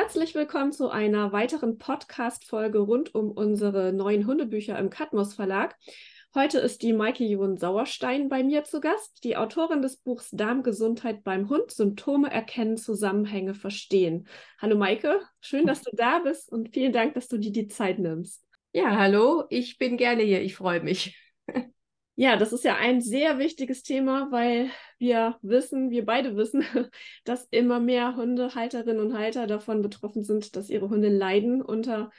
Herzlich willkommen zu einer weiteren Podcast-Folge rund um unsere neuen Hundebücher im Katmos Verlag. Heute ist die Maike Jon Sauerstein bei mir zu Gast, die Autorin des Buchs Darmgesundheit beim Hund, Symptome erkennen, Zusammenhänge verstehen. Hallo Maike, schön, dass du da bist und vielen Dank, dass du dir die Zeit nimmst. Ja, hallo, ich bin gerne hier, ich freue mich. Ja, das ist ja ein sehr wichtiges Thema, weil wir wissen, wir beide wissen, dass immer mehr Hundehalterinnen und Halter davon betroffen sind, dass ihre Hunde leiden unter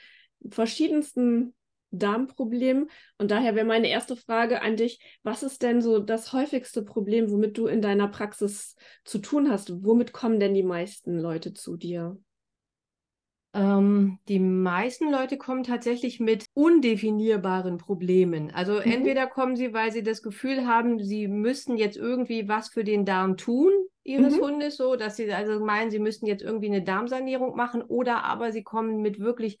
verschiedensten Darmproblemen. Und daher wäre meine erste Frage an dich, was ist denn so das häufigste Problem, womit du in deiner Praxis zu tun hast? Womit kommen denn die meisten Leute zu dir? Ähm, die meisten Leute kommen tatsächlich mit undefinierbaren Problemen. Also mhm. entweder kommen sie, weil sie das Gefühl haben, sie müssten jetzt irgendwie was für den Darm tun ihres mhm. Hundes, so dass sie also meinen, sie müssten jetzt irgendwie eine Darmsanierung machen, oder aber sie kommen mit wirklich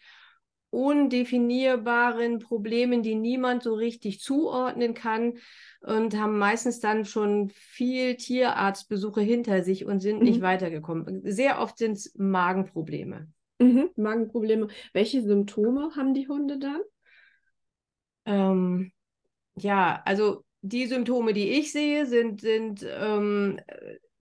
undefinierbaren Problemen, die niemand so richtig zuordnen kann und haben meistens dann schon viel Tierarztbesuche hinter sich und sind mhm. nicht weitergekommen. Sehr oft sind es Magenprobleme. Mhm, Magenprobleme. Welche Symptome haben die Hunde dann? Ähm, ja, also die Symptome, die ich sehe, sind, sind ähm,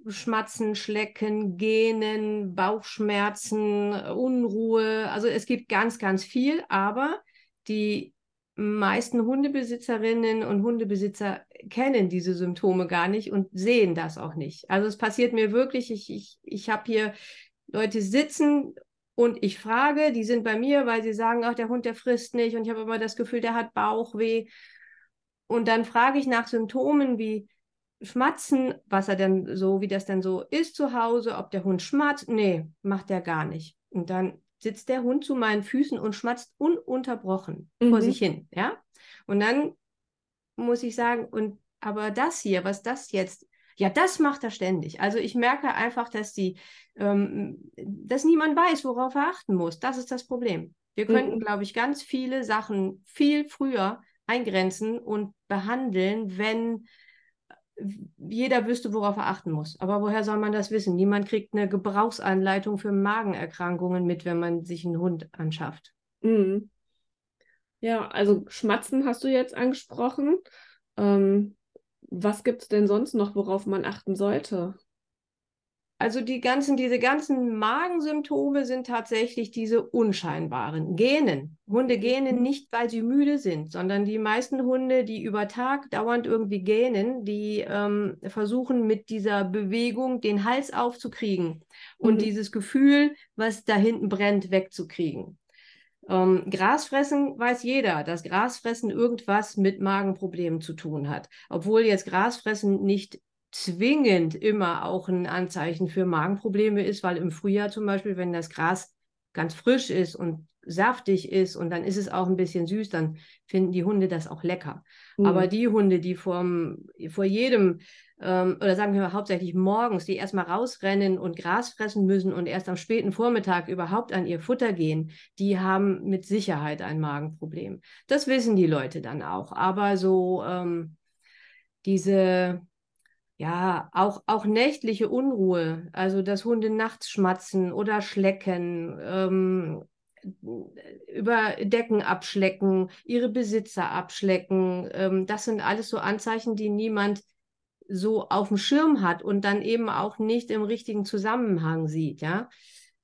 Schmatzen, Schlecken, Gähnen, Bauchschmerzen, Unruhe. Also es gibt ganz, ganz viel, aber die meisten Hundebesitzerinnen und Hundebesitzer kennen diese Symptome gar nicht und sehen das auch nicht. Also es passiert mir wirklich, ich, ich, ich habe hier Leute sitzen und ich frage, die sind bei mir, weil sie sagen, ach, der Hund, der frisst nicht und ich habe immer das Gefühl, der hat Bauchweh. Und dann frage ich nach Symptomen wie Schmatzen, was er denn so, wie das denn so ist zu Hause, ob der Hund schmatzt. Nee, macht er gar nicht. Und dann sitzt der Hund zu meinen Füßen und schmatzt ununterbrochen mhm. vor sich hin, ja? Und dann muss ich sagen, und aber das hier, was das jetzt ja, das macht er ständig. Also ich merke einfach, dass die, ähm, dass niemand weiß, worauf er achten muss. Das ist das Problem. Wir könnten, mhm. glaube ich, ganz viele Sachen viel früher eingrenzen und behandeln, wenn jeder wüsste, worauf er achten muss. Aber woher soll man das wissen? Niemand kriegt eine Gebrauchsanleitung für Magenerkrankungen mit, wenn man sich einen Hund anschafft. Mhm. Ja, also Schmatzen hast du jetzt angesprochen. Ähm, was gibt es denn sonst noch, worauf man achten sollte? Also die ganzen, diese ganzen Magensymptome sind tatsächlich diese unscheinbaren. Gähnen. Hunde gähnen mhm. nicht, weil sie müde sind, sondern die meisten Hunde, die über Tag dauernd irgendwie gähnen, die ähm, versuchen mit dieser Bewegung den Hals aufzukriegen und mhm. dieses Gefühl, was da hinten brennt, wegzukriegen. Ähm, Grasfressen weiß jeder, dass Grasfressen irgendwas mit Magenproblemen zu tun hat. Obwohl jetzt Grasfressen nicht zwingend immer auch ein Anzeichen für Magenprobleme ist, weil im Frühjahr zum Beispiel, wenn das Gras ganz frisch ist und saftig ist und dann ist es auch ein bisschen süß, dann finden die Hunde das auch lecker. Mhm. Aber die Hunde, die vom, vor jedem ähm, oder sagen wir mal hauptsächlich morgens, die erstmal rausrennen und Gras fressen müssen und erst am späten Vormittag überhaupt an ihr Futter gehen, die haben mit Sicherheit ein Magenproblem. Das wissen die Leute dann auch. Aber so ähm, diese ja, auch, auch nächtliche Unruhe, also dass Hunde nachts schmatzen oder schlecken, ähm, über Decken abschlecken, ihre Besitzer abschlecken. Ähm, das sind alles so Anzeichen, die niemand so auf dem Schirm hat und dann eben auch nicht im richtigen Zusammenhang sieht, ja.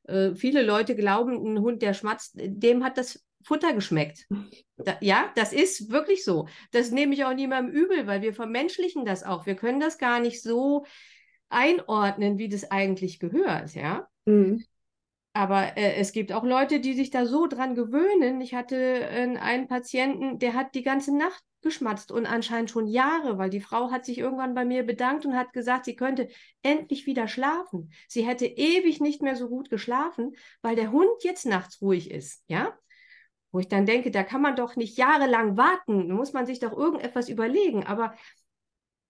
Äh, viele Leute glauben, ein Hund, der schmatzt, dem hat das Futter geschmeckt. Da, ja, das ist wirklich so. Das nehme ich auch niemandem übel, weil wir vermenschlichen das auch. Wir können das gar nicht so einordnen, wie das eigentlich gehört, ja. Mhm. Aber äh, es gibt auch Leute, die sich da so dran gewöhnen. Ich hatte äh, einen Patienten, der hat die ganze Nacht geschmatzt und anscheinend schon Jahre, weil die Frau hat sich irgendwann bei mir bedankt und hat gesagt, sie könnte endlich wieder schlafen. Sie hätte ewig nicht mehr so gut geschlafen, weil der Hund jetzt nachts ruhig ist, ja? Wo ich dann denke, da kann man doch nicht jahrelang warten, da muss man sich doch irgendetwas überlegen, aber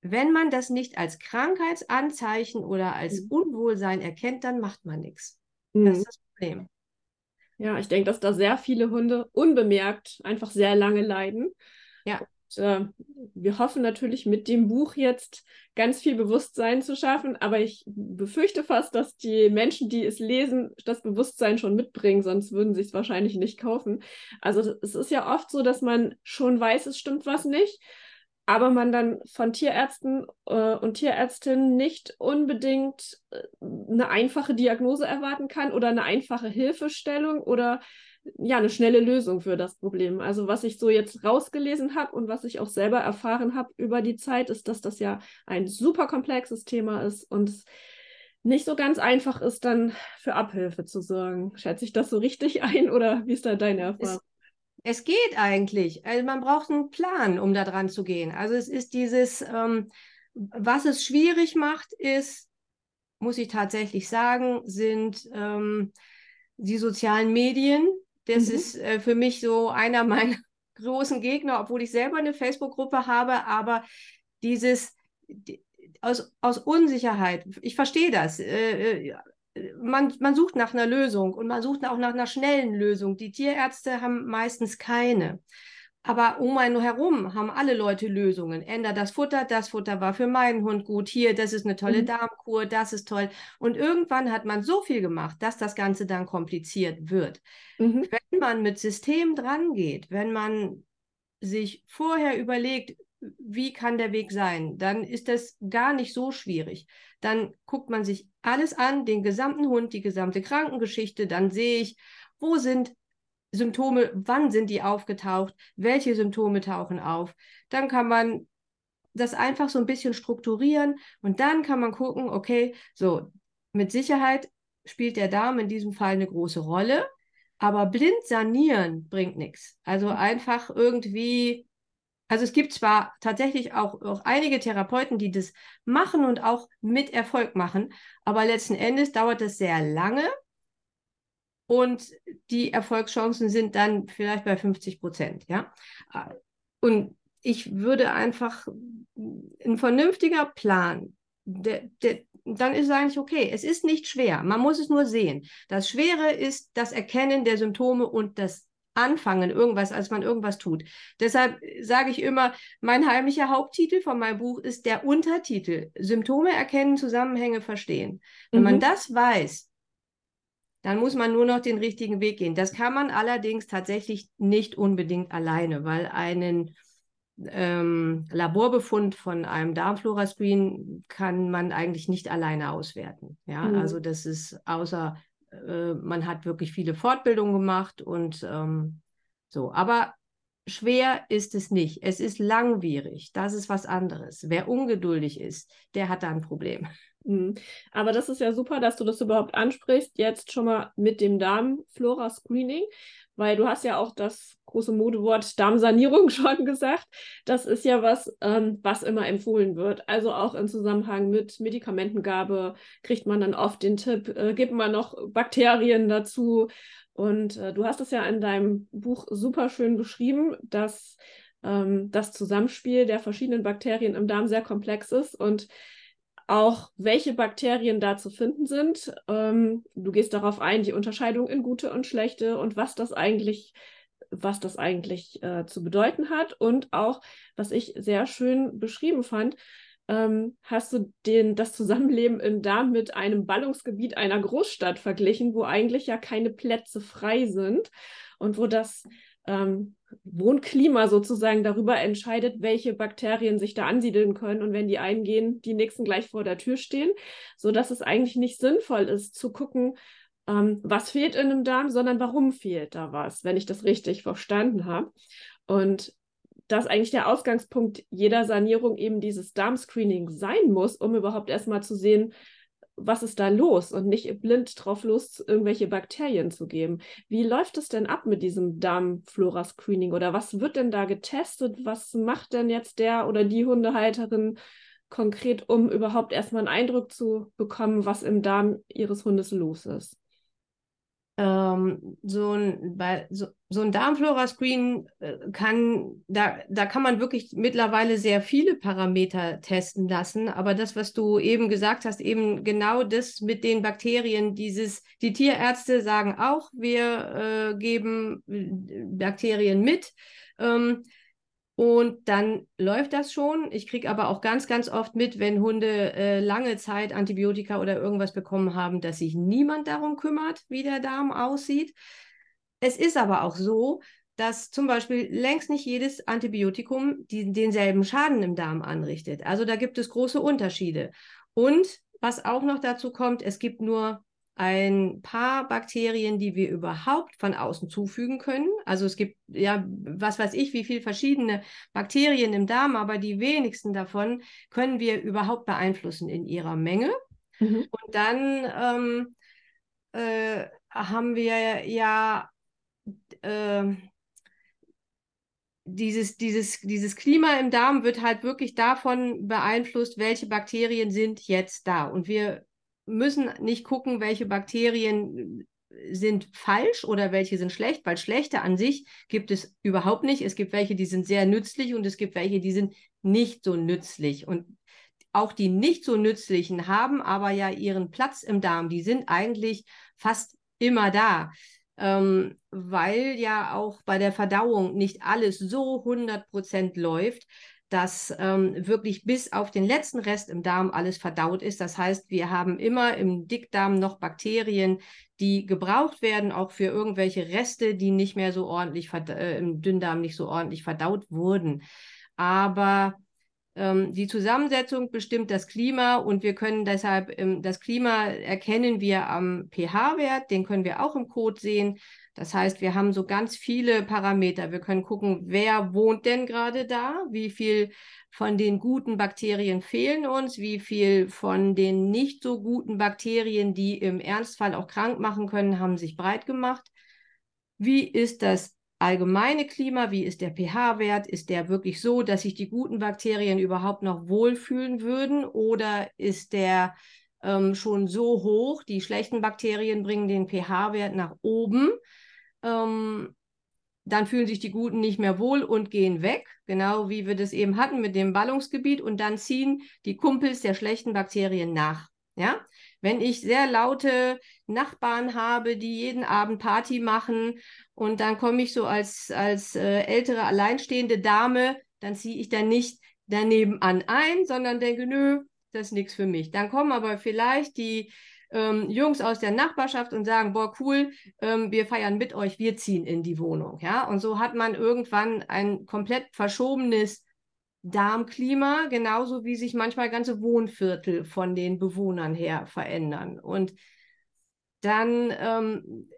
wenn man das nicht als Krankheitsanzeichen oder als mhm. Unwohlsein erkennt, dann macht man nichts. Mhm. Das ist das Problem. Ja, ich denke, dass da sehr viele Hunde unbemerkt einfach sehr lange leiden. Ja. Äh, wir hoffen natürlich mit dem Buch jetzt ganz viel Bewusstsein zu schaffen, aber ich befürchte fast, dass die Menschen, die es lesen, das Bewusstsein schon mitbringen, sonst würden sie es wahrscheinlich nicht kaufen. Also es ist ja oft so, dass man schon weiß, es stimmt was nicht, aber man dann von Tierärzten äh, und Tierärztinnen nicht unbedingt äh, eine einfache Diagnose erwarten kann oder eine einfache Hilfestellung oder ja, eine schnelle Lösung für das Problem. Also was ich so jetzt rausgelesen habe und was ich auch selber erfahren habe über die Zeit, ist, dass das ja ein super komplexes Thema ist und es nicht so ganz einfach ist, dann für Abhilfe zu sorgen. Schätze ich das so richtig ein oder wie ist da deine Erfahrung? Es, es geht eigentlich. Also man braucht einen Plan, um da dran zu gehen. Also es ist dieses, ähm, was es schwierig macht, ist, muss ich tatsächlich sagen, sind ähm, die sozialen Medien, das mhm. ist äh, für mich so einer meiner großen Gegner, obwohl ich selber eine Facebook-Gruppe habe, aber dieses die, aus, aus Unsicherheit, ich verstehe das. Äh, äh, man, man sucht nach einer Lösung und man sucht auch nach einer schnellen Lösung. Die Tierärzte haben meistens keine. Aber um einen herum haben alle Leute Lösungen. Änder das Futter, das Futter war für meinen Hund gut. Hier, das ist eine tolle mhm. Darmkur, das ist toll. Und irgendwann hat man so viel gemacht, dass das Ganze dann kompliziert wird. Mhm. Wenn man mit System dran geht, wenn man sich vorher überlegt, wie kann der Weg sein, dann ist das gar nicht so schwierig. Dann guckt man sich alles an, den gesamten Hund, die gesamte Krankengeschichte, dann sehe ich, wo sind Symptome, wann sind die aufgetaucht, welche Symptome tauchen auf. Dann kann man das einfach so ein bisschen strukturieren und dann kann man gucken, okay, so mit Sicherheit spielt der Darm in diesem Fall eine große Rolle, aber blind sanieren bringt nichts. Also einfach irgendwie, also es gibt zwar tatsächlich auch, auch einige Therapeuten, die das machen und auch mit Erfolg machen, aber letzten Endes dauert das sehr lange und die Erfolgschancen sind dann vielleicht bei 50 Prozent, ja. Und ich würde einfach ein vernünftiger Plan, der, der, dann ist es eigentlich okay. Es ist nicht schwer. Man muss es nur sehen. Das Schwere ist das Erkennen der Symptome und das Anfangen irgendwas, als man irgendwas tut. Deshalb sage ich immer, mein heimlicher Haupttitel von meinem Buch ist der Untertitel. Symptome erkennen, Zusammenhänge verstehen. Wenn mhm. man das weiß, dann muss man nur noch den richtigen Weg gehen. Das kann man allerdings tatsächlich nicht unbedingt alleine, weil einen ähm, Laborbefund von einem Darmflora-Screen kann man eigentlich nicht alleine auswerten. Ja, mhm. also das ist außer äh, man hat wirklich viele Fortbildungen gemacht und ähm, so. Aber schwer ist es nicht. Es ist langwierig. Das ist was anderes. Wer ungeduldig ist, der hat da ein Problem. Mhm. Aber das ist ja super, dass du das überhaupt ansprichst, jetzt schon mal mit dem Darmflora-Screening, weil du hast ja auch das große Modewort Darmsanierung schon gesagt. Das ist ja was, ähm, was immer empfohlen wird. Also auch im Zusammenhang mit Medikamentengabe kriegt man dann oft den Tipp, äh, gibt man noch Bakterien dazu. Und äh, du hast es ja in deinem Buch super schön beschrieben, dass ähm, das Zusammenspiel der verschiedenen Bakterien im Darm sehr komplex ist und auch welche Bakterien da zu finden sind. Ähm, du gehst darauf ein, die Unterscheidung in gute und schlechte und was das eigentlich, was das eigentlich äh, zu bedeuten hat. Und auch, was ich sehr schön beschrieben fand, ähm, hast du den, das Zusammenleben im Darm mit einem Ballungsgebiet einer Großstadt verglichen, wo eigentlich ja keine Plätze frei sind und wo das ähm, Wohnklima sozusagen darüber entscheidet, welche Bakterien sich da ansiedeln können und wenn die eingehen, die nächsten gleich vor der Tür stehen, sodass es eigentlich nicht sinnvoll ist zu gucken, ähm, was fehlt in einem Darm, sondern warum fehlt da was, wenn ich das richtig verstanden habe. Und dass eigentlich der Ausgangspunkt jeder Sanierung eben dieses Darmscreening sein muss, um überhaupt erstmal zu sehen, was ist da los und nicht blind drauf los, irgendwelche Bakterien zu geben. Wie läuft es denn ab mit diesem Darmflora-Screening oder was wird denn da getestet? Was macht denn jetzt der oder die Hundehalterin konkret, um überhaupt erstmal einen Eindruck zu bekommen, was im Darm ihres Hundes los ist? Ähm, so ein, so, so ein Darmflora-Screen äh, kann, da, da kann man wirklich mittlerweile sehr viele Parameter testen lassen. Aber das, was du eben gesagt hast, eben genau das mit den Bakterien, dieses, die Tierärzte sagen auch, wir äh, geben äh, Bakterien mit. Ähm, Und dann läuft das schon. Ich kriege aber auch ganz, ganz oft mit, wenn Hunde äh, lange Zeit Antibiotika oder irgendwas bekommen haben, dass sich niemand darum kümmert, wie der Darm aussieht. Es ist aber auch so, dass zum Beispiel längst nicht jedes Antibiotikum die, denselben Schaden im Darm anrichtet. Also da gibt es große Unterschiede. Und was auch noch dazu kommt, es gibt nur ein paar Bakterien, die wir überhaupt von außen zufügen können. Also es gibt ja, was weiß ich, wie viele verschiedene Bakterien im Darm, aber die wenigsten davon können wir überhaupt beeinflussen in ihrer Menge. Mhm. Und dann ähm, äh, haben wir ja äh, dieses, dieses, dieses Klima im Darm wird halt wirklich davon beeinflusst, welche Bakterien sind jetzt da. Und wir müssen nicht gucken, welche Bakterien sind falsch oder welche sind schlecht, weil schlechte an sich gibt es überhaupt nicht. Es gibt welche, die sind sehr nützlich und es gibt welche, die sind nicht so nützlich. Und auch die nicht so nützlichen haben aber ja ihren Platz im Darm. Die sind eigentlich fast immer da, ähm, weil ja auch bei der Verdauung nicht alles so 100% läuft dass ähm, wirklich bis auf den letzten Rest im Darm alles verdaut ist. Das heißt, wir haben immer im Dickdarm noch Bakterien, die gebraucht werden, auch für irgendwelche Reste, die nicht mehr so ordentlich äh, im Dünndarm nicht so ordentlich verdaut wurden. Aber die Zusammensetzung bestimmt das Klima und wir können deshalb ähm, das Klima erkennen wir am pH-Wert, den können wir auch im Code sehen. Das heißt, wir haben so ganz viele Parameter. Wir können gucken, wer wohnt denn gerade da, wie viel von den guten Bakterien fehlen uns, wie viel von den nicht so guten Bakterien, die im Ernstfall auch krank machen können, haben sich breit gemacht. Wie ist das allgemeine Klima? Wie ist der pH-Wert? Ist der wirklich so, dass sich die guten Bakterien überhaupt noch wohlfühlen würden? Oder ist der ähm, schon so hoch, die schlechten Bakterien bringen den pH-Wert nach oben? ähm, dann fühlen sich die Guten nicht mehr wohl und gehen weg, genau wie wir das eben hatten mit dem Ballungsgebiet und dann ziehen die Kumpels der schlechten Bakterien nach. Ja, wenn ich sehr laute Nachbarn habe, die jeden Abend Party machen und dann komme ich so als, als äh, ältere alleinstehende Dame, dann ziehe ich dann nicht daneben an ein, sondern denke, nö, das ist nichts für mich. Dann kommen aber vielleicht die ähm, Jungs aus der Nachbarschaft und sagen, boah, cool, ähm, wir feiern mit euch, wir ziehen in die Wohnung. Ja? Und so hat man irgendwann ein komplett verschobenes Darmklima, genauso wie sich manchmal ganze Wohnviertel von den Bewohnern her verändern. Und dann ähm,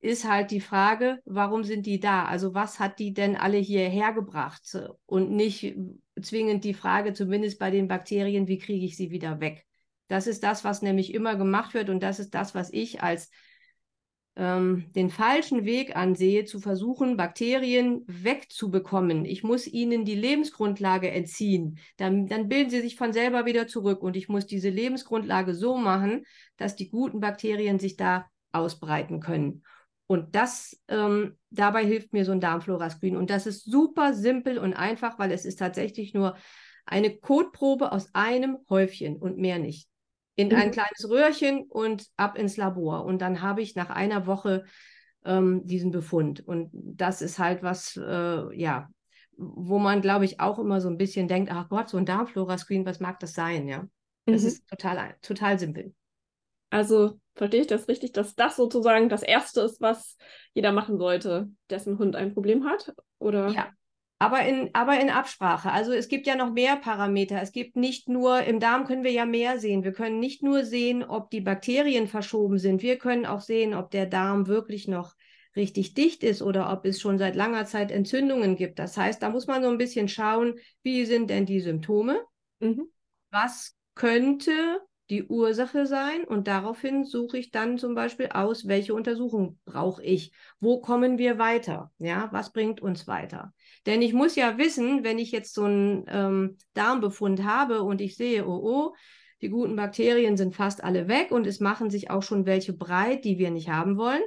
ist halt die Frage, warum sind die da? Also was hat die denn alle hierher gebracht? Und nicht zwingend die Frage, zumindest bei den Bakterien, wie kriege ich sie wieder weg? Das ist das, was nämlich immer gemacht wird und das ist das, was ich als ähm, den falschen Weg ansehe, zu versuchen, Bakterien wegzubekommen. Ich muss ihnen die Lebensgrundlage entziehen. Dann, dann bilden sie sich von selber wieder zurück und ich muss diese Lebensgrundlage so machen, dass die guten Bakterien sich da ausbreiten können. Und das ähm, dabei hilft mir so ein Darmflora-Screen. Und das ist super simpel und einfach, weil es ist tatsächlich nur eine Kotprobe aus einem Häufchen und mehr nicht in mhm. ein kleines Röhrchen und ab ins Labor. Und dann habe ich nach einer Woche ähm, diesen Befund. Und das ist halt was, äh, ja, wo man, glaube ich, auch immer so ein bisschen denkt, ach Gott, so ein Darmflora-Screen, was mag das sein, ja? Das mhm. ist total, total simpel. Also verstehe ich das richtig, dass das sozusagen das Erste ist, was jeder machen sollte, dessen Hund ein Problem hat? Oder? Ja, aber in, aber in Absprache. Also es gibt ja noch mehr Parameter. Es gibt nicht nur, im Darm können wir ja mehr sehen. Wir können nicht nur sehen, ob die Bakterien verschoben sind. Wir können auch sehen, ob der Darm wirklich noch richtig dicht ist oder ob es schon seit langer Zeit Entzündungen gibt. Das heißt, da muss man so ein bisschen schauen, wie sind denn die Symptome? Mhm. Was könnte die Ursache sein und daraufhin suche ich dann zum Beispiel aus, welche Untersuchung brauche ich, wo kommen wir weiter, ja, was bringt uns weiter. Denn ich muss ja wissen, wenn ich jetzt so einen ähm, Darmbefund habe und ich sehe, oh oh, die guten Bakterien sind fast alle weg und es machen sich auch schon welche breit, die wir nicht haben wollen,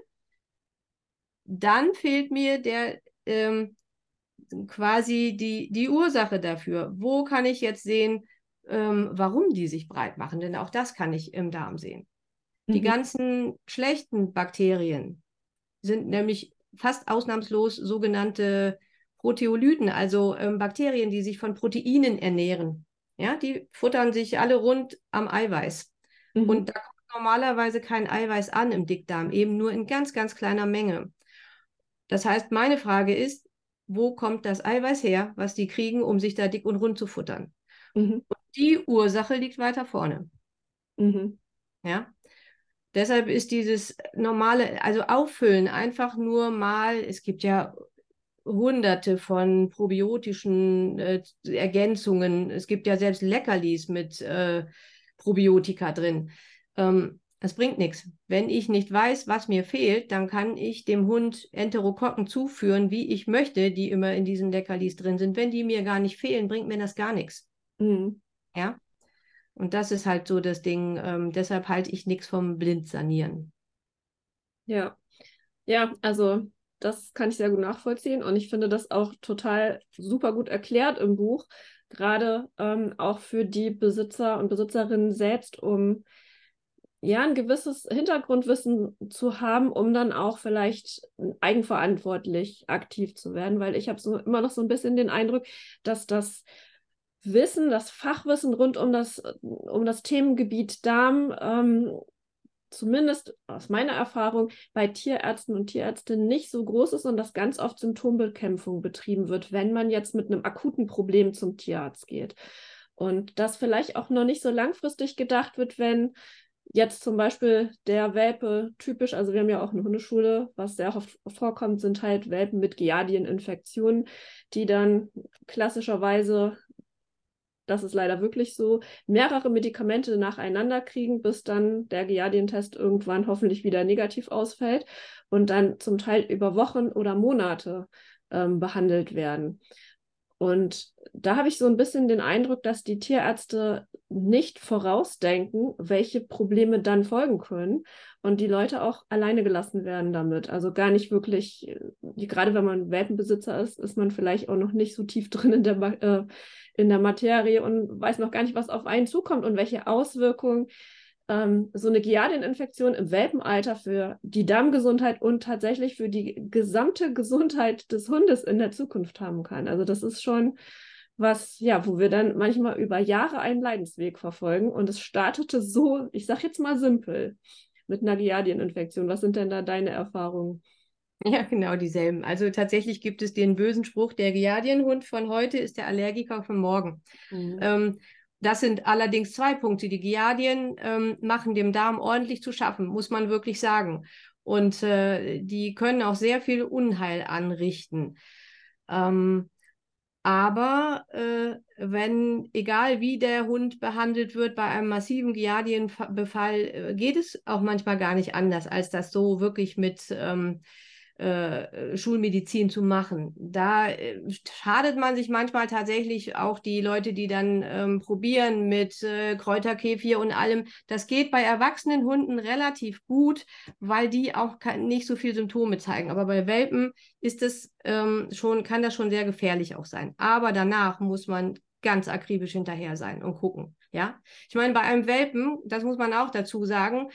dann fehlt mir der ähm, quasi die, die Ursache dafür. Wo kann ich jetzt sehen, ähm, warum die sich breit machen, denn auch das kann ich im Darm sehen. Mhm. Die ganzen schlechten Bakterien sind nämlich fast ausnahmslos sogenannte Proteolyten, also ähm, Bakterien, die sich von Proteinen ernähren. Ja, die futtern sich alle rund am Eiweiß. Mhm. Und da kommt normalerweise kein Eiweiß an im Dickdarm, eben nur in ganz, ganz kleiner Menge. Das heißt, meine Frage ist, wo kommt das Eiweiß her, was die kriegen, um sich da dick und rund zu futtern? Mhm. Und die Ursache liegt weiter vorne. Mhm. Ja. Deshalb ist dieses normale, also auffüllen, einfach nur mal, es gibt ja hunderte von probiotischen äh, Ergänzungen. Es gibt ja selbst Leckerlis mit äh, Probiotika drin. Ähm, das bringt nichts. Wenn ich nicht weiß, was mir fehlt, dann kann ich dem Hund Enterokokken zuführen, wie ich möchte, die immer in diesen Leckerlis drin sind. Wenn die mir gar nicht fehlen, bringt mir das gar nichts. Mhm. Ja. Und das ist halt so das Ding. Ähm, deshalb halte ich nichts vom Blindsanieren. Ja. Ja, also das kann ich sehr gut nachvollziehen und ich finde das auch total super gut erklärt im Buch, gerade ähm, auch für die Besitzer und Besitzerinnen selbst, um ja ein gewisses Hintergrundwissen zu haben, um dann auch vielleicht eigenverantwortlich aktiv zu werden, weil ich habe so immer noch so ein bisschen den Eindruck, dass das Wissen, das Fachwissen rund um das, um das Themengebiet Darm, ähm, zumindest aus meiner Erfahrung, bei Tierärzten und Tierärztinnen nicht so groß ist und dass ganz oft Symptombekämpfung betrieben wird, wenn man jetzt mit einem akuten Problem zum Tierarzt geht. Und dass vielleicht auch noch nicht so langfristig gedacht wird, wenn jetzt zum Beispiel der Welpe typisch, also wir haben ja auch eine Hundeschule, was sehr oft vorkommt, sind halt Welpen mit Giardieninfektionen, die dann klassischerweise das ist leider wirklich so, mehrere Medikamente nacheinander kriegen, bis dann der Giardien-Test irgendwann hoffentlich wieder negativ ausfällt und dann zum Teil über Wochen oder Monate ähm, behandelt werden. Und da habe ich so ein bisschen den Eindruck, dass die Tierärzte nicht vorausdenken, welche Probleme dann folgen können und die Leute auch alleine gelassen werden damit. Also gar nicht wirklich, äh, gerade wenn man Welpenbesitzer ist, ist man vielleicht auch noch nicht so tief drin in der, äh, in der Materie und weiß noch gar nicht, was auf einen zukommt und welche Auswirkungen ähm, so eine Giardieninfektion im Welpenalter für die Darmgesundheit und tatsächlich für die gesamte Gesundheit des Hundes in der Zukunft haben kann. Also das ist schon was, ja, wo wir dann manchmal über Jahre einen Leidensweg verfolgen und es startete so, ich sag jetzt mal simpel, mit einer Giardieninfektion. Was sind denn da deine Erfahrungen? Ja, genau dieselben. Also tatsächlich gibt es den bösen Spruch, der Giardienhund von heute ist der Allergiker von morgen. Mhm. Ähm, das sind allerdings zwei Punkte. Die Giardien ähm, machen dem Darm ordentlich zu schaffen, muss man wirklich sagen. Und äh, die können auch sehr viel Unheil anrichten. Ähm, aber äh, wenn, egal wie der Hund behandelt wird, bei einem massiven Giardienbefall äh, geht es auch manchmal gar nicht anders, als das so wirklich mit ähm, äh, Schulmedizin zu machen. Da äh, schadet man sich manchmal tatsächlich auch die Leute, die dann ähm, probieren mit äh, Kräuterkefir und allem. Das geht bei erwachsenen Hunden relativ gut, weil die auch nicht so viel Symptome zeigen. Aber bei Welpen ist es ähm, schon, kann das schon sehr gefährlich auch sein. Aber danach muss man ganz akribisch hinterher sein und gucken. Ja, ich meine, bei einem Welpen, das muss man auch dazu sagen,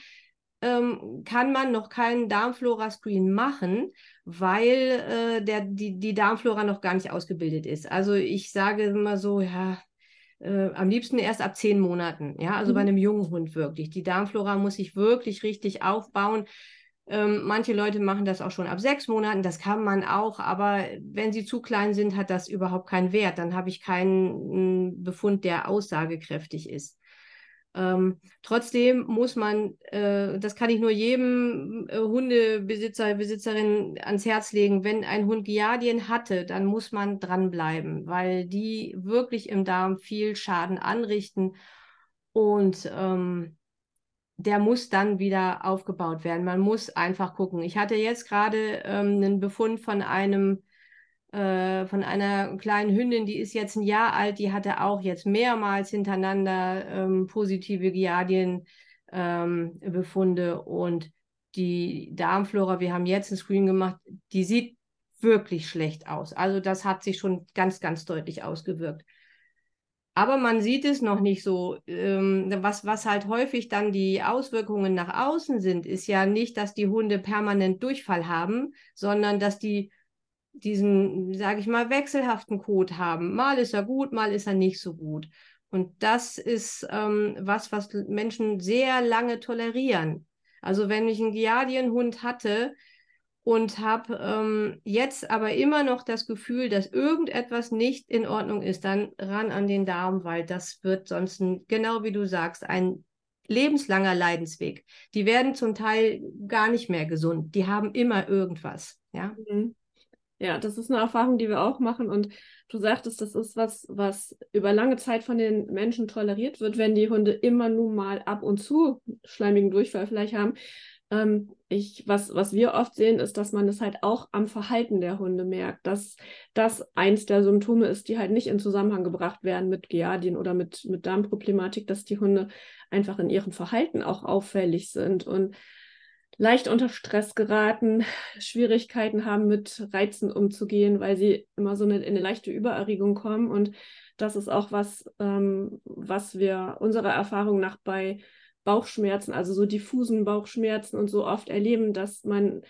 ähm, kann man noch keinen Darmflora-Screen machen, weil äh, der, die, die Darmflora noch gar nicht ausgebildet ist. Also ich sage immer so, ja, äh, am liebsten erst ab zehn Monaten, ja, also mhm. bei einem jungen Hund wirklich. Die Darmflora muss sich wirklich richtig aufbauen. Ähm, manche Leute machen das auch schon ab sechs Monaten, das kann man auch, aber wenn sie zu klein sind, hat das überhaupt keinen Wert. Dann habe ich keinen Befund, der aussagekräftig ist. Ähm, trotzdem muss man, äh, das kann ich nur jedem äh, Hundebesitzer, Besitzerin ans Herz legen, wenn ein Hund Giardien hatte, dann muss man dranbleiben, weil die wirklich im Darm viel Schaden anrichten und ähm, der muss dann wieder aufgebaut werden. Man muss einfach gucken. Ich hatte jetzt gerade ähm, einen Befund von einem äh, von einer kleinen Hündin, die ist jetzt ein Jahr alt, die hatte auch jetzt mehrmals hintereinander ähm, positive Giardien-Befunde ähm, und die Darmflora, wir haben jetzt ein Screen gemacht, die sieht wirklich schlecht aus. Also das hat sich schon ganz, ganz deutlich ausgewirkt. Aber man sieht es noch nicht so. Ähm, was, was halt häufig dann die Auswirkungen nach außen sind, ist ja nicht, dass die Hunde permanent Durchfall haben, sondern dass die diesen, sage ich mal, wechselhaften Code haben. Mal ist er gut, mal ist er nicht so gut. Und das ist ähm, was, was Menschen sehr lange tolerieren. Also wenn ich einen Giardienhund hatte und habe ähm, jetzt aber immer noch das Gefühl, dass irgendetwas nicht in Ordnung ist, dann ran an den Darm, weil das wird sonst, ein, genau wie du sagst, ein lebenslanger Leidensweg. Die werden zum Teil gar nicht mehr gesund. Die haben immer irgendwas. Ja. Mhm. Ja, das ist eine Erfahrung, die wir auch machen. Und du sagtest, das ist was, was über lange Zeit von den Menschen toleriert wird, wenn die Hunde immer nur mal ab und zu schleimigen Durchfall vielleicht haben. Ähm, ich, was, was wir oft sehen, ist, dass man das halt auch am Verhalten der Hunde merkt, dass das eins der Symptome ist, die halt nicht in Zusammenhang gebracht werden mit Giardien oder mit, mit Darmproblematik, dass die Hunde einfach in ihrem Verhalten auch auffällig sind. Und leicht unter Stress geraten, Schwierigkeiten haben, mit Reizen umzugehen, weil sie immer so eine, in eine leichte Übererregung kommen. Und das ist auch was, ähm, was wir unserer Erfahrung nach bei Bauchschmerzen, also so diffusen Bauchschmerzen und so oft erleben, dass man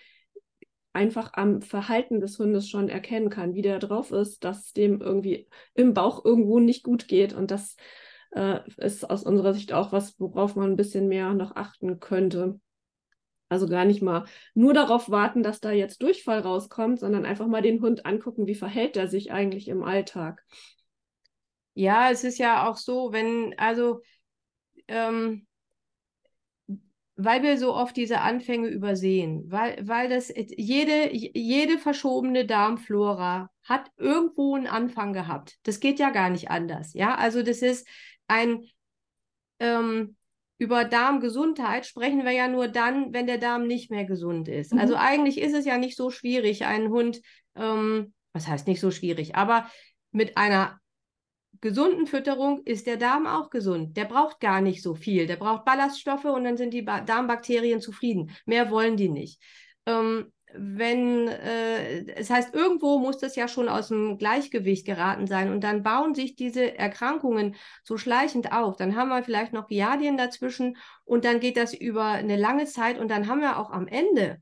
einfach am Verhalten des Hundes schon erkennen kann, wie der drauf ist, dass dem irgendwie im Bauch irgendwo nicht gut geht. Und das äh, ist aus unserer Sicht auch was, worauf man ein bisschen mehr noch achten könnte. Also gar nicht mal nur darauf warten, dass da jetzt Durchfall rauskommt, sondern einfach mal den Hund angucken, wie verhält er sich eigentlich im Alltag. Ja, es ist ja auch so, wenn, also, ähm, weil wir so oft diese Anfänge übersehen, weil, weil das jede, jede verschobene Darmflora hat irgendwo einen Anfang gehabt. Das geht ja gar nicht anders. Ja, also das ist ein, ähm, über Darmgesundheit sprechen wir ja nur dann, wenn der Darm nicht mehr gesund ist. Mhm. Also eigentlich ist es ja nicht so schwierig, einen Hund, ähm, was heißt nicht so schwierig, aber mit einer gesunden Fütterung ist der Darm auch gesund. Der braucht gar nicht so viel. Der braucht Ballaststoffe und dann sind die ba Darmbakterien zufrieden. Mehr wollen die nicht. Ähm, wenn, äh, es heißt, irgendwo muss das ja schon aus dem Gleichgewicht geraten sein und dann bauen sich diese Erkrankungen so schleichend auf. Dann haben wir vielleicht noch Giardien dazwischen und dann geht das über eine lange Zeit und dann haben wir auch am Ende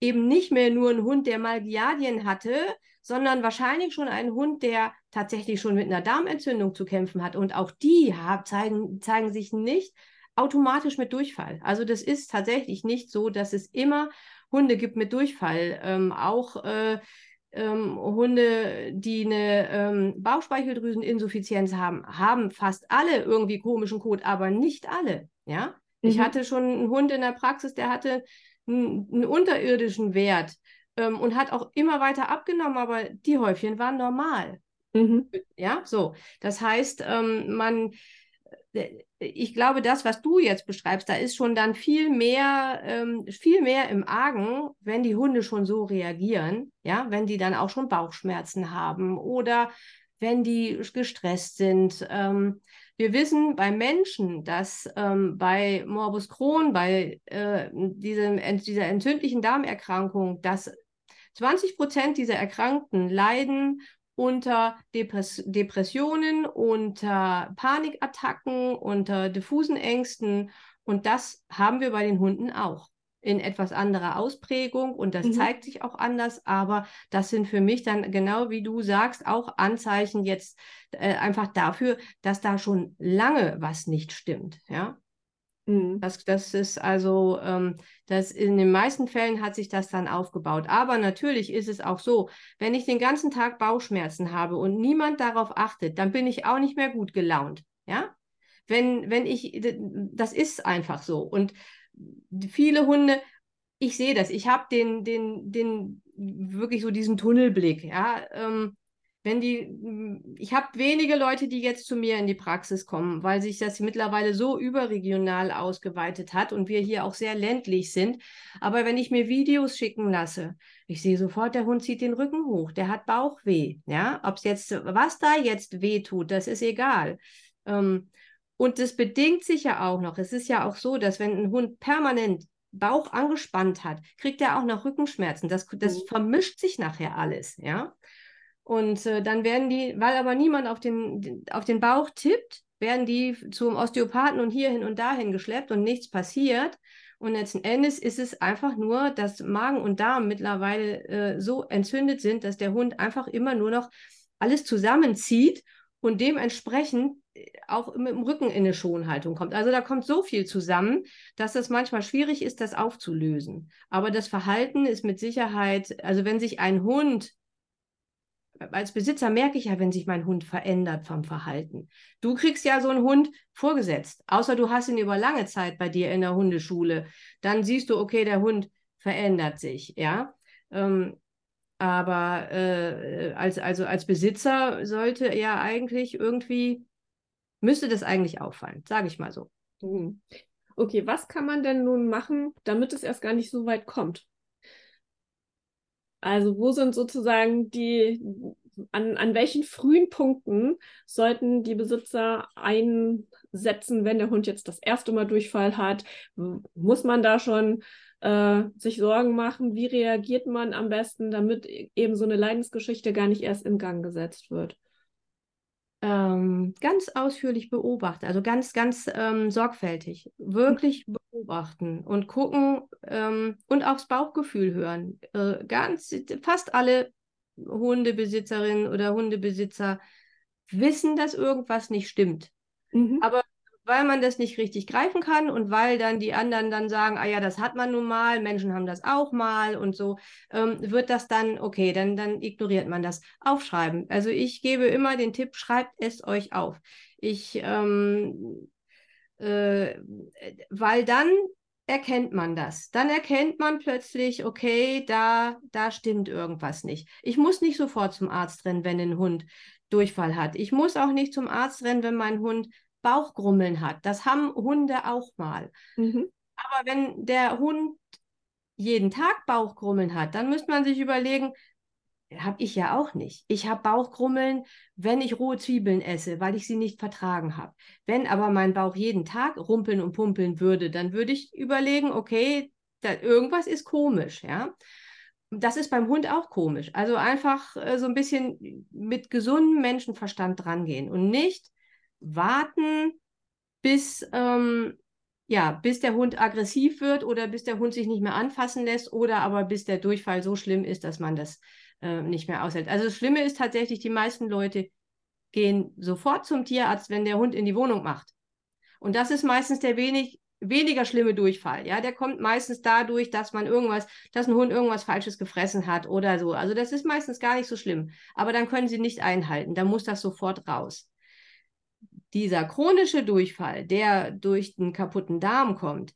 eben nicht mehr nur einen Hund, der mal Giardien hatte, sondern wahrscheinlich schon einen Hund, der tatsächlich schon mit einer Darmentzündung zu kämpfen hat. Und auch die haben, zeigen, zeigen sich nicht automatisch mit Durchfall. Also das ist tatsächlich nicht so, dass es immer Hunde gibt mit Durchfall, ähm, auch äh, ähm, Hunde, die eine ähm, Bauchspeicheldrüseninsuffizienz haben, haben fast alle irgendwie komischen Kot, aber nicht alle. Ja, mhm. ich hatte schon einen Hund in der Praxis, der hatte einen, einen unterirdischen Wert ähm, und hat auch immer weiter abgenommen, aber die Häufchen waren normal. Mhm. Ja, so. Das heißt, ähm, man äh, ich glaube, das, was du jetzt beschreibst, da ist schon dann viel mehr, ähm, viel mehr im Argen, wenn die Hunde schon so reagieren, ja, wenn die dann auch schon Bauchschmerzen haben oder wenn die gestresst sind. Ähm, wir wissen bei Menschen, dass ähm, bei Morbus Crohn, bei äh, diesem, dieser entzündlichen Darmerkrankung, dass 20 Prozent dieser Erkrankten leiden unter Depress Depressionen, unter Panikattacken, unter diffusen Ängsten. Und das haben wir bei den Hunden auch in etwas anderer Ausprägung und das mhm. zeigt sich auch anders, aber das sind für mich dann genau wie du sagst auch Anzeichen jetzt äh, einfach dafür, dass da schon lange was nicht stimmt, ja. Mhm. Das, das ist also, ähm, das in den meisten Fällen hat sich das dann aufgebaut. Aber natürlich ist es auch so, wenn ich den ganzen Tag Bauchschmerzen habe und niemand darauf achtet, dann bin ich auch nicht mehr gut gelaunt. Ja? Wenn, wenn ich, das ist einfach so. Und viele Hunde, ich sehe das, ich habe den, den, den, wirklich so diesen Tunnelblick, ja. Ähm, wenn die, hm, ich habe wenige Leute, die jetzt zu mir in die Praxis kommen, weil sich das mittlerweile so überregional ausgeweitet hat und wir hier auch sehr ländlich sind. Aber wenn ich mir Videos schicken lasse, ich sehe sofort, der Hund zieht den Rücken hoch, der hat Bauchweh. Ja, ob es jetzt, was da jetzt weh tut, das ist egal. Ähm, und das bedingt sich ja auch noch. Es ist ja auch so, dass wenn ein Hund permanent Bauch angespannt hat, kriegt er auch noch Rückenschmerzen. Das, das mhm. vermischt sich nachher alles, ja. Und äh, dann werden die, weil aber niemand auf den, auf den Bauch tippt, werden die zum Osteopathen und hierhin und dahin geschleppt und nichts passiert. Und letzten Endes ist es einfach nur, dass Magen und Darm mittlerweile äh, so entzündet sind, dass der Hund einfach immer nur noch alles zusammenzieht und dementsprechend äh, auch mit dem Rücken in eine Schonhaltung kommt. Also da kommt so viel zusammen, dass es manchmal schwierig ist, das aufzulösen. Aber das Verhalten ist mit Sicherheit, also wenn sich ein Hund als Besitzer merke ich ja, wenn sich mein Hund verändert vom Verhalten. Du kriegst ja so einen Hund vorgesetzt, außer du hast ihn über lange Zeit bei dir in der Hundeschule. Dann siehst du, okay, der Hund verändert sich, ja. Ähm, aber äh, als, also als Besitzer sollte ja eigentlich irgendwie, müsste das eigentlich auffallen, sage ich mal so. Mhm. Okay, was kann man denn nun machen, damit es erst gar nicht so weit kommt? Also wo sind sozusagen die, an, an welchen frühen Punkten sollten die Besitzer einsetzen, wenn der Hund jetzt das erste Mal Durchfall hat? Muss man da schon äh, sich Sorgen machen, wie reagiert man am besten, damit e-, eben so eine Leidensgeschichte gar nicht erst in Gang gesetzt wird? Ähm, ganz ausführlich beobachten, also ganz, ganz ähm, sorgfältig, wirklich beobachten und gucken ähm, und aufs Bauchgefühl hören. Äh, ganz, fast alle Hundebesitzerinnen oder Hundebesitzer wissen, dass irgendwas nicht stimmt. Mhm. Aber weil man das nicht richtig greifen kann und weil dann die anderen dann sagen, ah ja, das hat man nun mal, Menschen haben das auch mal und so, ähm, wird das dann, okay, dann, dann ignoriert man das. Aufschreiben. Also ich gebe immer den Tipp, schreibt es euch auf. Ich, ähm, äh, weil dann erkennt man das. Dann erkennt man plötzlich, okay, da, da stimmt irgendwas nicht. Ich muss nicht sofort zum Arzt rennen, wenn ein Hund Durchfall hat. Ich muss auch nicht zum Arzt rennen, wenn mein Hund Bauchgrummeln hat. Das haben Hunde auch mal. Mhm. Aber wenn der Hund jeden Tag Bauchgrummeln hat, dann müsste man sich überlegen, habe ich ja auch nicht. Ich habe Bauchgrummeln, wenn ich rohe Zwiebeln esse, weil ich sie nicht vertragen habe. Wenn aber mein Bauch jeden Tag rumpeln und pumpeln würde, dann würde ich überlegen, okay, da, irgendwas ist komisch, ja. Das ist beim Hund auch komisch. Also einfach äh, so ein bisschen mit gesundem Menschenverstand drangehen und nicht warten, bis, ähm, ja, bis der Hund aggressiv wird oder bis der Hund sich nicht mehr anfassen lässt oder aber bis der Durchfall so schlimm ist, dass man das äh, nicht mehr aushält. Also das Schlimme ist tatsächlich, die meisten Leute gehen sofort zum Tierarzt, wenn der Hund in die Wohnung macht. Und das ist meistens der wenig, weniger schlimme Durchfall. Ja, der kommt meistens dadurch, dass man irgendwas, dass ein Hund irgendwas Falsches gefressen hat oder so. Also das ist meistens gar nicht so schlimm. Aber dann können sie nicht einhalten. Dann muss das sofort raus dieser chronische Durchfall, der durch den kaputten Darm kommt,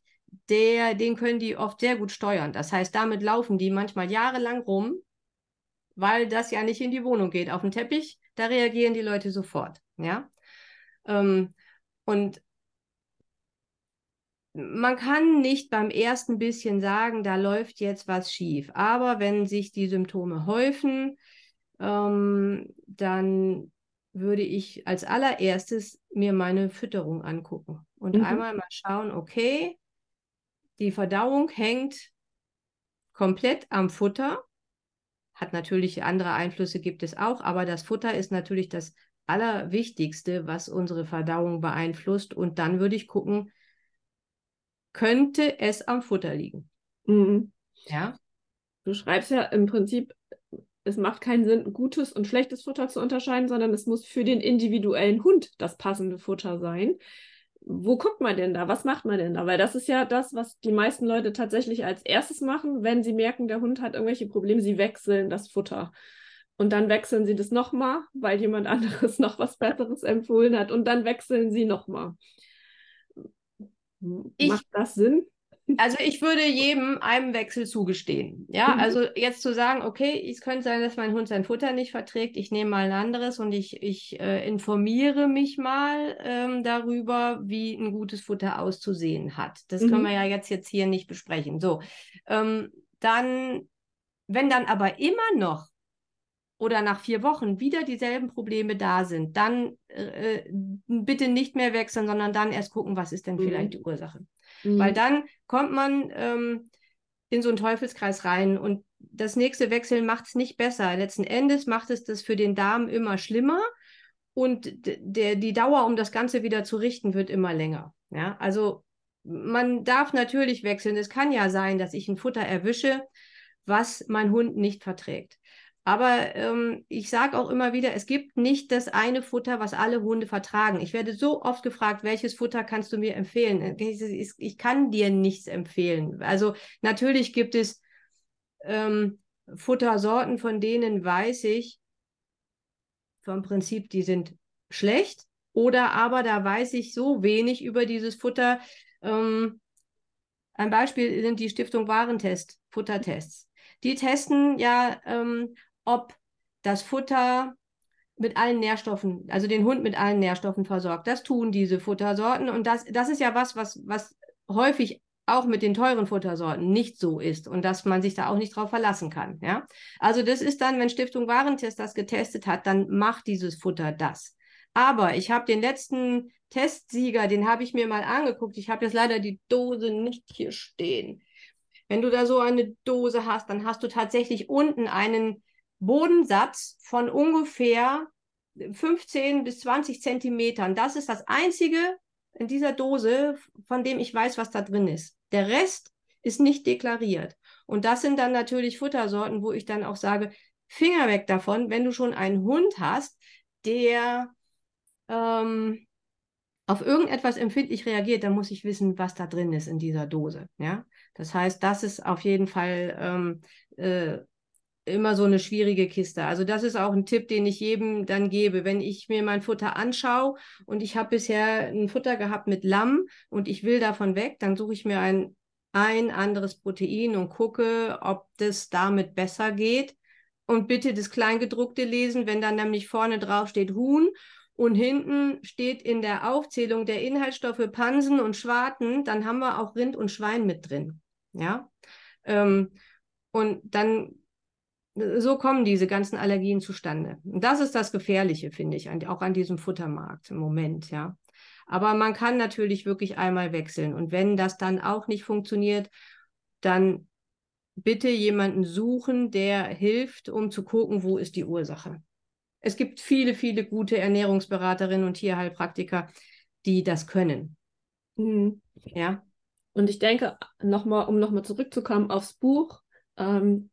der, den können die oft sehr gut steuern. Das heißt, damit laufen die manchmal jahrelang rum, weil das ja nicht in die Wohnung geht. Auf dem Teppich, da reagieren die Leute sofort. Ja? Ähm, und man kann nicht beim ersten bisschen sagen, da läuft jetzt was schief. Aber wenn sich die Symptome häufen, ähm, dann würde ich als allererstes mir meine Fütterung angucken und mhm. einmal mal schauen, okay, die Verdauung hängt komplett am Futter, hat natürlich andere Einflüsse, gibt es auch, aber das Futter ist natürlich das Allerwichtigste, was unsere Verdauung beeinflusst. Und dann würde ich gucken, könnte es am Futter liegen? Mhm. Ja. Du schreibst ja im Prinzip es macht keinen Sinn, gutes und schlechtes Futter zu unterscheiden, sondern es muss für den individuellen Hund das passende Futter sein. Wo guckt man denn da? Was macht man denn da? Weil das ist ja das, was die meisten Leute tatsächlich als erstes machen, wenn sie merken, der Hund hat irgendwelche Probleme. Sie wechseln das Futter. Und dann wechseln sie das nochmal, weil jemand anderes noch was Besseres empfohlen hat. Und dann wechseln sie nochmal. Macht das Sinn? Also ich würde jedem einem Wechsel zugestehen. Ja, mhm. also jetzt zu sagen, okay, es könnte sein, dass mein Hund sein Futter nicht verträgt, ich nehme mal ein anderes und ich, ich äh, informiere mich mal ähm, darüber, wie ein gutes Futter auszusehen hat. Das mhm. können wir ja jetzt, jetzt hier nicht besprechen. So, ähm, dann, wenn dann aber immer noch oder nach vier Wochen wieder dieselben Probleme da sind, dann äh, äh bitte nicht mehr wechseln, sondern dann erst gucken, was ist denn mhm. vielleicht die Ursache. Mhm. Weil dann kommt man ähm, in so einen Teufelskreis rein und das nächste Wechseln macht es nicht besser. Letzten Endes macht es das für den Darm immer schlimmer und der, die Dauer, um das Ganze wieder zu richten, wird immer länger. Ja, also man darf natürlich wechseln. Es kann ja sein, dass ich ein Futter erwische, was mein Hund nicht verträgt. Aber ähm, ich sage auch immer wieder, es gibt nicht das eine Futter, was alle Hunde vertragen. Ich werde so oft gefragt, welches Futter kannst du mir empfehlen? Ich, ich kann dir nichts empfehlen. Also natürlich gibt es ähm, Futtersorten, von denen weiß ich vom Prinzip, die sind schlecht. Oder aber da weiß ich so wenig über dieses Futter. Ähm, ein Beispiel sind die Stiftung Warentest, Futtertests. Die testen ja, ähm, ob das Futter mit allen Nährstoffen, also den Hund mit allen Nährstoffen versorgt. Das tun diese Futtersorten und das, das ist ja was, was, was häufig auch mit den teuren Futtersorten nicht so ist und dass man sich da auch nicht drauf verlassen kann. Ja? Also das ist dann, wenn Stiftung Warentest das getestet hat, dann macht dieses Futter das. Aber ich habe den letzten Testsieger, den habe ich mir mal angeguckt. Ich habe jetzt leider die Dose nicht hier stehen. Wenn du da so eine Dose hast, dann hast du tatsächlich unten einen Bodensatz von ungefähr 15 bis 20 Zentimetern. Das ist das einzige in dieser Dose, von dem ich weiß, was da drin ist. Der Rest ist nicht deklariert. Und das sind dann natürlich Futtersorten, wo ich dann auch sage, Finger weg davon, wenn du schon einen Hund hast, der ähm, auf irgendetwas empfindlich reagiert, dann muss ich wissen, was da drin ist in dieser Dose. Ja, das heißt, das ist auf jeden Fall ähm, äh, immer so eine schwierige Kiste. Also das ist auch ein Tipp, den ich jedem dann gebe. Wenn ich mir mein Futter anschaue und ich habe bisher ein Futter gehabt mit Lamm und ich will davon weg, dann suche ich mir ein, ein anderes Protein und gucke, ob das damit besser geht. Und bitte das Kleingedruckte lesen, wenn dann nämlich vorne drauf steht Huhn und hinten steht in der Aufzählung der Inhaltsstoffe Pansen und Schwarten, dann haben wir auch Rind und Schwein mit drin. Ja. Ähm, und dann so kommen diese ganzen Allergien zustande. Und das ist das Gefährliche, finde ich, auch an diesem Futtermarkt im Moment, ja. Aber man kann natürlich wirklich einmal wechseln. Und wenn das dann auch nicht funktioniert, dann bitte jemanden suchen, der hilft, um zu gucken, wo ist die Ursache. Es gibt viele, viele gute Ernährungsberaterinnen und Tierheilpraktiker, die das können. Mhm. Ja. Und ich denke, noch mal, um nochmal zurückzukommen aufs Buch, ähm,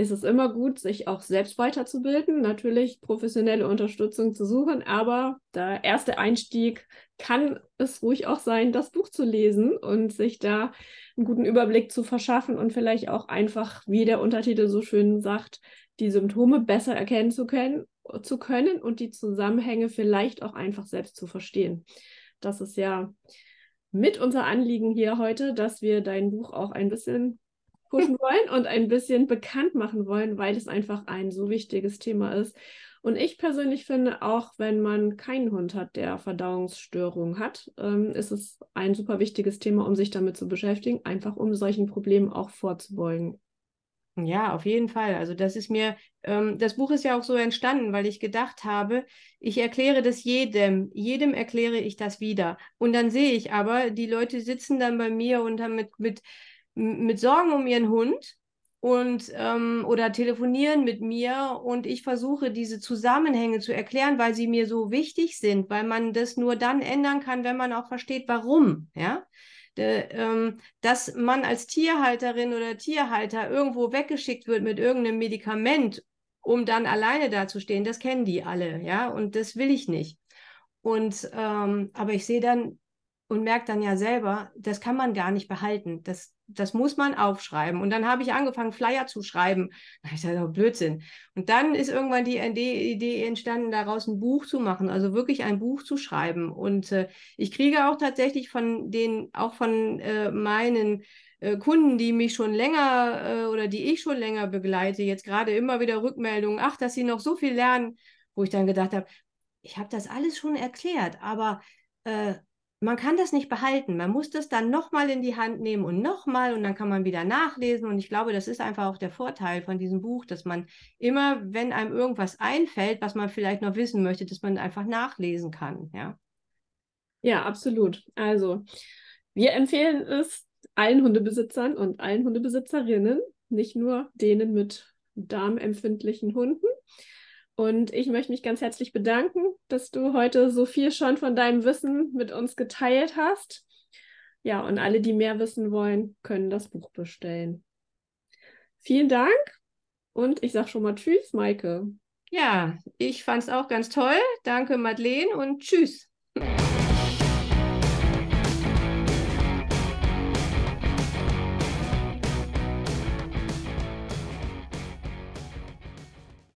ist es immer gut, sich auch selbst weiterzubilden, natürlich professionelle Unterstützung zu suchen, aber der erste Einstieg kann es ruhig auch sein, das Buch zu lesen und sich da einen guten Überblick zu verschaffen und vielleicht auch einfach, wie der Untertitel so schön sagt, die Symptome besser erkennen zu können, zu können und die Zusammenhänge vielleicht auch einfach selbst zu verstehen. Das ist ja mit unser Anliegen hier heute, dass wir dein Buch auch ein bisschen pushen wollen und ein bisschen bekannt machen wollen, weil es einfach ein so wichtiges Thema ist. Und ich persönlich finde, auch wenn man keinen Hund hat, der Verdauungsstörungen hat, ähm, ist es ein super wichtiges Thema, um sich damit zu beschäftigen, einfach um solchen Problemen auch vorzubeugen. Ja, auf jeden Fall. Also das ist mir, ähm, das Buch ist ja auch so entstanden, weil ich gedacht habe, ich erkläre das jedem, jedem erkläre ich das wieder. Und dann sehe ich aber, die Leute sitzen dann bei mir und haben mit, mit mit Sorgen um ihren Hund und ähm, oder telefonieren mit mir und ich versuche diese Zusammenhänge zu erklären, weil sie mir so wichtig sind, weil man das nur dann ändern kann, wenn man auch versteht, warum, ja. De, ähm, dass man als Tierhalterin oder Tierhalter irgendwo weggeschickt wird mit irgendeinem Medikament, um dann alleine dazustehen, das kennen die alle, ja, und das will ich nicht. Und ähm, aber ich sehe dann und merke dann ja selber, das kann man gar nicht behalten. Das, das muss man aufschreiben. Und dann habe ich angefangen, Flyer zu schreiben. Ich dachte, oh, Blödsinn. Und dann ist irgendwann die Idee entstanden, daraus ein Buch zu machen, also wirklich ein Buch zu schreiben. Und äh, ich kriege auch tatsächlich von den, auch von äh, meinen äh, Kunden, die mich schon länger äh, oder die ich schon länger begleite, jetzt gerade immer wieder Rückmeldungen, ach, dass sie noch so viel lernen, wo ich dann gedacht habe, ich habe das alles schon erklärt, aber äh, man kann das nicht behalten. Man muss das dann nochmal in die Hand nehmen und nochmal und dann kann man wieder nachlesen. Und ich glaube, das ist einfach auch der Vorteil von diesem Buch, dass man immer, wenn einem irgendwas einfällt, was man vielleicht noch wissen möchte, dass man einfach nachlesen kann. Ja, ja absolut. Also, wir empfehlen es allen Hundebesitzern und allen Hundebesitzerinnen, nicht nur denen mit darmempfindlichen Hunden. Und ich möchte mich ganz herzlich bedanken, dass du heute so viel schon von deinem Wissen mit uns geteilt hast. Ja, und alle, die mehr wissen wollen, können das Buch bestellen. Vielen Dank und ich sage schon mal Tschüss, Maike. Ja, ich fand es auch ganz toll. Danke, Madeleine und Tschüss.